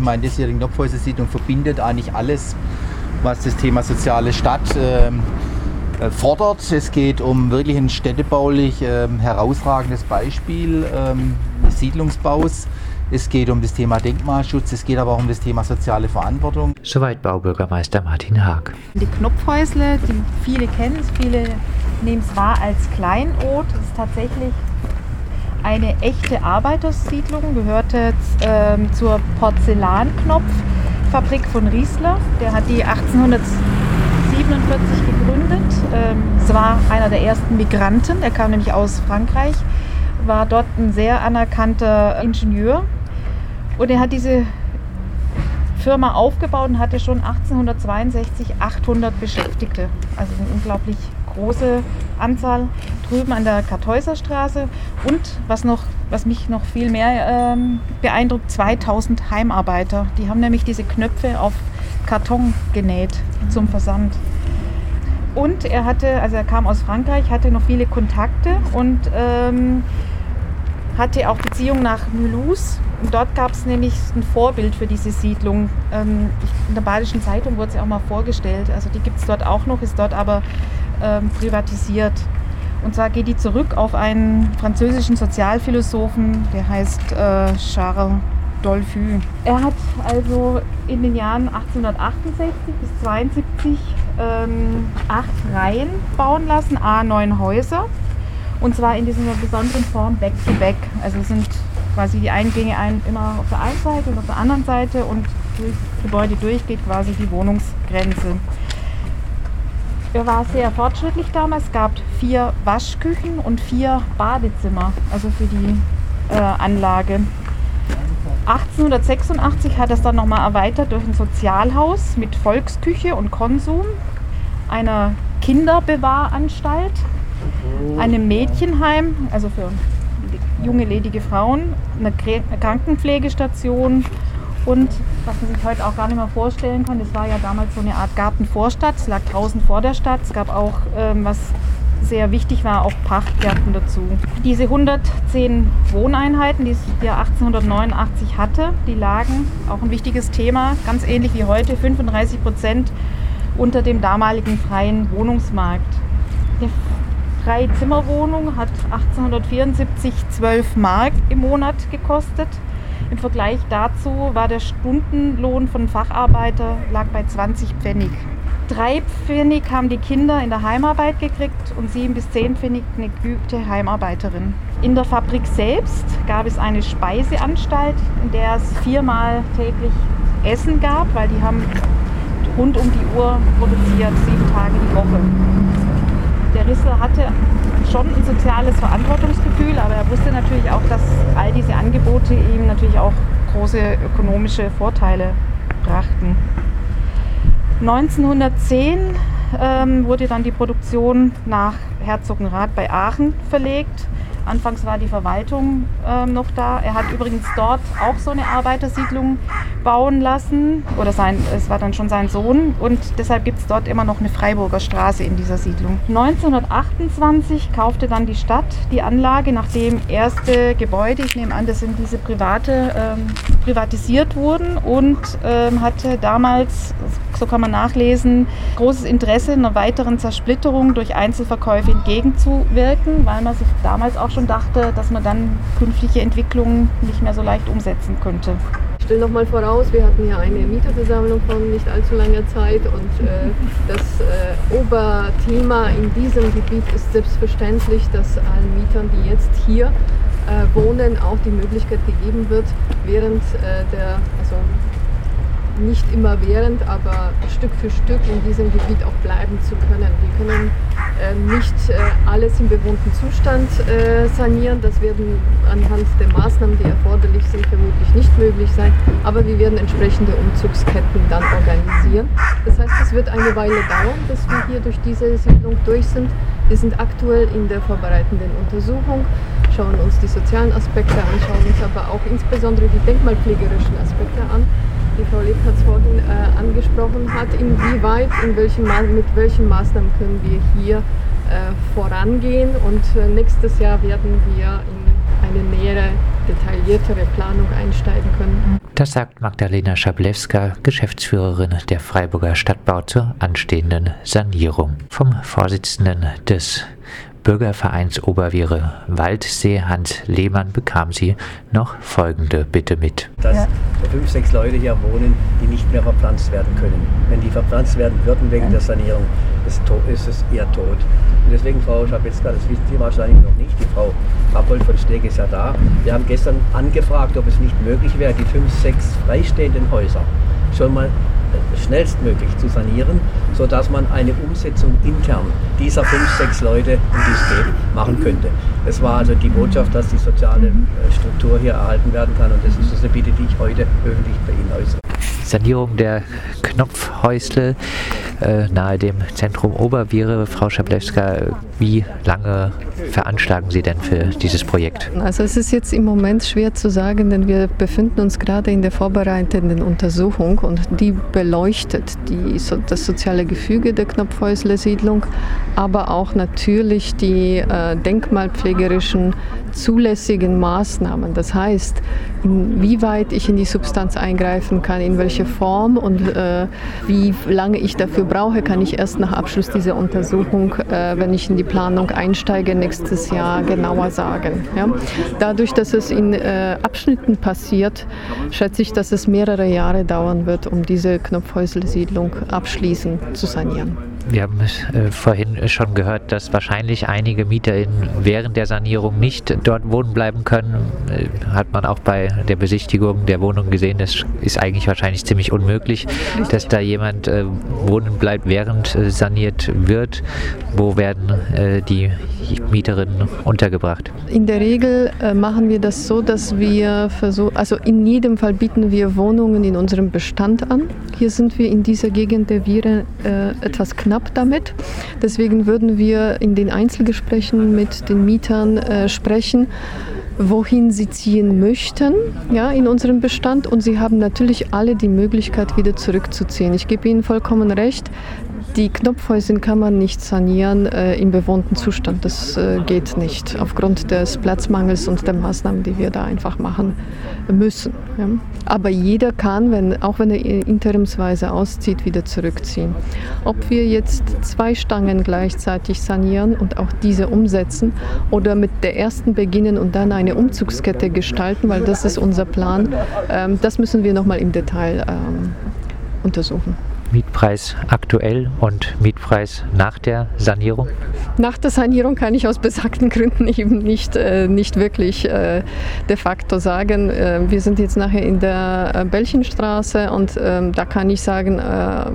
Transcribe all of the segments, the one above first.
Ich meine, das hier die Knopfhäuser-Siedlung verbindet eigentlich alles, was das Thema soziale Stadt ähm, äh, fordert. Es geht um wirklich ein städtebaulich ähm, herausragendes Beispiel ähm, des Siedlungsbaus. Es geht um das Thema Denkmalschutz, es geht aber auch um das Thema soziale Verantwortung. Soweit Baubürgermeister Martin Haag. Die Knopfhäusle, die viele kennen es, viele nehmen es wahr als Kleinod. Das ist tatsächlich eine echte Arbeitersiedlung, gehörte ähm, zur Porzellanknopffabrik von Riesler. Der hat die 1847 gegründet. Ähm, es war einer der ersten Migranten, er kam nämlich aus Frankreich, war dort ein sehr anerkannter Ingenieur und er hat diese Firma aufgebaut und hatte schon 1862 800 Beschäftigte. Also eine unglaublich große Anzahl drüben an der Kartäuser Straße. Und was, noch, was mich noch viel mehr ähm, beeindruckt, 2000 Heimarbeiter. Die haben nämlich diese Knöpfe auf Karton genäht zum Versand. Und er hatte, also er kam aus Frankreich, hatte noch viele Kontakte und ähm, hatte auch Beziehungen nach Mulhouse. Und dort gab es nämlich ein Vorbild für diese Siedlung. Ähm, in der Badischen Zeitung wurde sie auch mal vorgestellt. Also die gibt es dort auch noch, ist dort aber ähm, privatisiert. Und zwar geht die zurück auf einen französischen Sozialphilosophen, der heißt äh, Charles Dolfü. Er hat also in den Jahren 1868 bis 1872 ähm, acht Reihen bauen lassen, a neun Häuser. Und zwar in dieser besonderen Form Back-to-Back. -back. Also sind quasi die Eingänge ein, immer auf der einen Seite und auf der anderen Seite und durch das Gebäude durchgeht quasi die Wohnungsgrenze. Er war sehr fortschrittlich damals. Es gab vier Waschküchen und vier Badezimmer, also für die äh, Anlage. 1886 hat es dann nochmal erweitert durch ein Sozialhaus mit Volksküche und Konsum, einer Kinderbewahranstalt einem Mädchenheim, also für junge ledige Frauen, eine Krankenpflegestation und was man sich heute auch gar nicht mehr vorstellen kann, das war ja damals so eine Art Gartenvorstadt, es lag draußen vor der Stadt, es gab auch, ähm, was sehr wichtig war, auch Pachtgärten dazu. Diese 110 Wohneinheiten, die es ja 1889 hatte, die lagen, auch ein wichtiges Thema, ganz ähnlich wie heute, 35 Prozent unter dem damaligen freien Wohnungsmarkt. Der Drei-Zimmer-Wohnung hat 1874 12 Mark im Monat gekostet. Im Vergleich dazu war der Stundenlohn von Facharbeiter lag bei 20 Pfennig. Drei Pfennig haben die Kinder in der Heimarbeit gekriegt und sieben bis zehn Pfennig eine geübte Heimarbeiterin. In der Fabrik selbst gab es eine Speiseanstalt, in der es viermal täglich Essen gab, weil die haben rund um die Uhr produziert, sieben Tage die Woche der Risse hatte schon ein soziales Verantwortungsgefühl, aber er wusste natürlich auch, dass all diese Angebote ihm natürlich auch große ökonomische Vorteile brachten. 1910 ähm, wurde dann die Produktion nach Herzogenrath bei Aachen verlegt. Anfangs war die Verwaltung ähm, noch da. Er hat übrigens dort auch so eine Arbeitersiedlung bauen lassen. Oder sein, es war dann schon sein Sohn. Und deshalb gibt es dort immer noch eine Freiburger Straße in dieser Siedlung. 1928 kaufte dann die Stadt die Anlage, nachdem erste Gebäude, ich nehme an, das sind diese private, ähm, privatisiert wurden und ähm, hatte damals, so kann man nachlesen, großes Interesse einer weiteren Zersplitterung durch Einzelverkäufe entgegenzuwirken, weil man sich damals auch schon dachte, dass man dann künftige Entwicklungen nicht mehr so leicht umsetzen könnte. Ich stelle nochmal voraus, wir hatten ja eine Mieterversammlung von nicht allzu langer Zeit und äh, das äh, Oberthema in diesem Gebiet ist selbstverständlich, dass allen Mietern, die jetzt hier äh, wohnen, auch die Möglichkeit gegeben wird, während äh, der, also nicht immer während, aber Stück für Stück in diesem Gebiet auch bleiben zu können. Wir können äh, nicht äh, alles im bewohnten Zustand äh, sanieren. Das werden anhand der Maßnahmen, die erforderlich sind, vermutlich nicht möglich sein. Aber wir werden entsprechende Umzugsketten dann organisieren. Das heißt, es wird eine Weile dauern, bis wir hier durch diese Siedlung durch sind. Wir sind aktuell in der vorbereitenden Untersuchung, schauen uns die sozialen Aspekte an, schauen uns aber auch insbesondere die denkmalpflegerischen Aspekte an die Frau Lebkatz vorhin äh, angesprochen hat, inwieweit, in welchen mit welchen Maßnahmen können wir hier äh, vorangehen und äh, nächstes Jahr werden wir in eine nähere, detailliertere Planung einsteigen können. Das sagt Magdalena Schablewska, Geschäftsführerin der Freiburger Stadtbau zur anstehenden Sanierung. Vom Vorsitzenden des Bürgervereins Oberviere Waldsee Hans Lehmann bekam sie noch folgende Bitte mit. Dass ja. fünf, sechs Leute hier wohnen, die nicht mehr verpflanzt werden können. Wenn die verpflanzt werden würden wegen der Sanierung, ist, ist es eher tot. Und deswegen, Frau Schabetzka, das wissen Sie wahrscheinlich noch nicht, die Frau Rappold von Steg ist ja da. Wir haben gestern angefragt, ob es nicht möglich wäre, die fünf, sechs freistehenden Häuser schon mal schnellstmöglich zu sanieren, sodass man eine Umsetzung intern dieser fünf, sechs Leute, es geht, machen könnte. Das war also die Botschaft, dass die soziale äh, Struktur hier erhalten werden kann und das ist eine Bitte, die ich heute öffentlich bei Ihnen äußere. Sanierung der Knopfhäusle äh, nahe dem Zentrum Oberviere. Frau Schablewska, wie lange veranschlagen Sie denn für dieses Projekt? Also es ist jetzt im Moment schwer zu sagen, denn wir befinden uns gerade in der vorbereitenden Untersuchung und die beleuchtet die, so, das soziale Gefüge der Knopfhäusle-Siedlung, aber auch natürlich die äh, denkmalpflegerischen zulässigen Maßnahmen. Das heißt, inwieweit ich in die Substanz eingreifen kann, in welche Form und äh, wie lange ich dafür brauche, kann ich erst nach Abschluss dieser Untersuchung, äh, wenn ich in die Planung einsteige, nächstes Jahr genauer sagen. Ja? Dadurch, dass es in äh, Abschnitten passiert, schätze ich, dass es mehrere Jahre dauern wird, um diese Knopfhäusle-Siedlung abschließend zu sanieren. Wir haben äh, vorhin schon gehört, dass wahrscheinlich einige MieterInnen während der Sanierung nicht dort wohnen bleiben können. Äh, hat man auch bei der Besichtigung der Wohnung gesehen. Das ist eigentlich wahrscheinlich ziemlich unmöglich, dass da jemand äh, wohnen bleibt, während äh, saniert wird. Wo werden äh, die Mieterinnen untergebracht? In der Regel äh, machen wir das so, dass wir versuchen, also in jedem Fall bieten wir Wohnungen in unserem Bestand an. Hier sind wir in dieser Gegend der Viren etwas knapp knapp damit. Deswegen würden wir in den Einzelgesprächen mit den Mietern äh, sprechen, wohin sie ziehen möchten ja, in unserem Bestand. Und sie haben natürlich alle die Möglichkeit, wieder zurückzuziehen. Ich gebe Ihnen vollkommen recht. Die Knopfhäuser kann man nicht sanieren äh, im bewohnten Zustand. Das äh, geht nicht aufgrund des Platzmangels und der Maßnahmen, die wir da einfach machen müssen. Ja. Aber jeder kann, wenn, auch wenn er interimsweise auszieht, wieder zurückziehen. Ob wir jetzt zwei Stangen gleichzeitig sanieren und auch diese umsetzen oder mit der ersten beginnen und dann eine Umzugskette gestalten, weil das ist unser Plan, ähm, das müssen wir nochmal im Detail ähm, untersuchen. Mietpreis aktuell und Mietpreis nach der Sanierung? Nach der Sanierung kann ich aus besagten Gründen eben nicht, äh, nicht wirklich äh, de facto sagen. Äh, wir sind jetzt nachher in der äh, Bällchenstraße und ähm, da kann ich sagen, äh,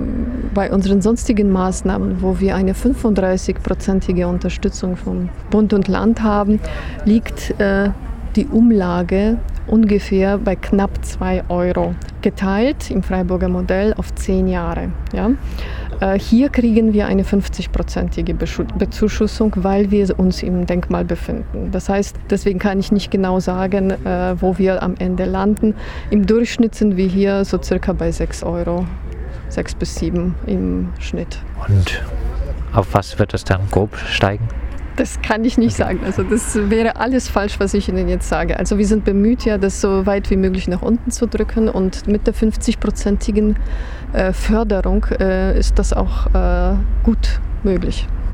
bei unseren sonstigen Maßnahmen, wo wir eine 35-prozentige Unterstützung von Bund und Land haben, liegt äh, die Umlage ungefähr bei knapp 2 Euro, geteilt im Freiburger Modell auf 10 Jahre. Ja. Äh, hier kriegen wir eine 50-prozentige Bezuschussung, weil wir uns im Denkmal befinden. Das heißt, deswegen kann ich nicht genau sagen, äh, wo wir am Ende landen. Im Durchschnitt sind wir hier so circa bei 6 Euro, 6 bis 7 im Schnitt. Und auf was wird das dann grob steigen? Das kann ich nicht sagen. Also das wäre alles falsch, was ich Ihnen jetzt sage. Also wir sind bemüht, ja, das so weit wie möglich nach unten zu drücken und mit der 50-prozentigen äh, Förderung äh, ist das auch äh, gut möglich.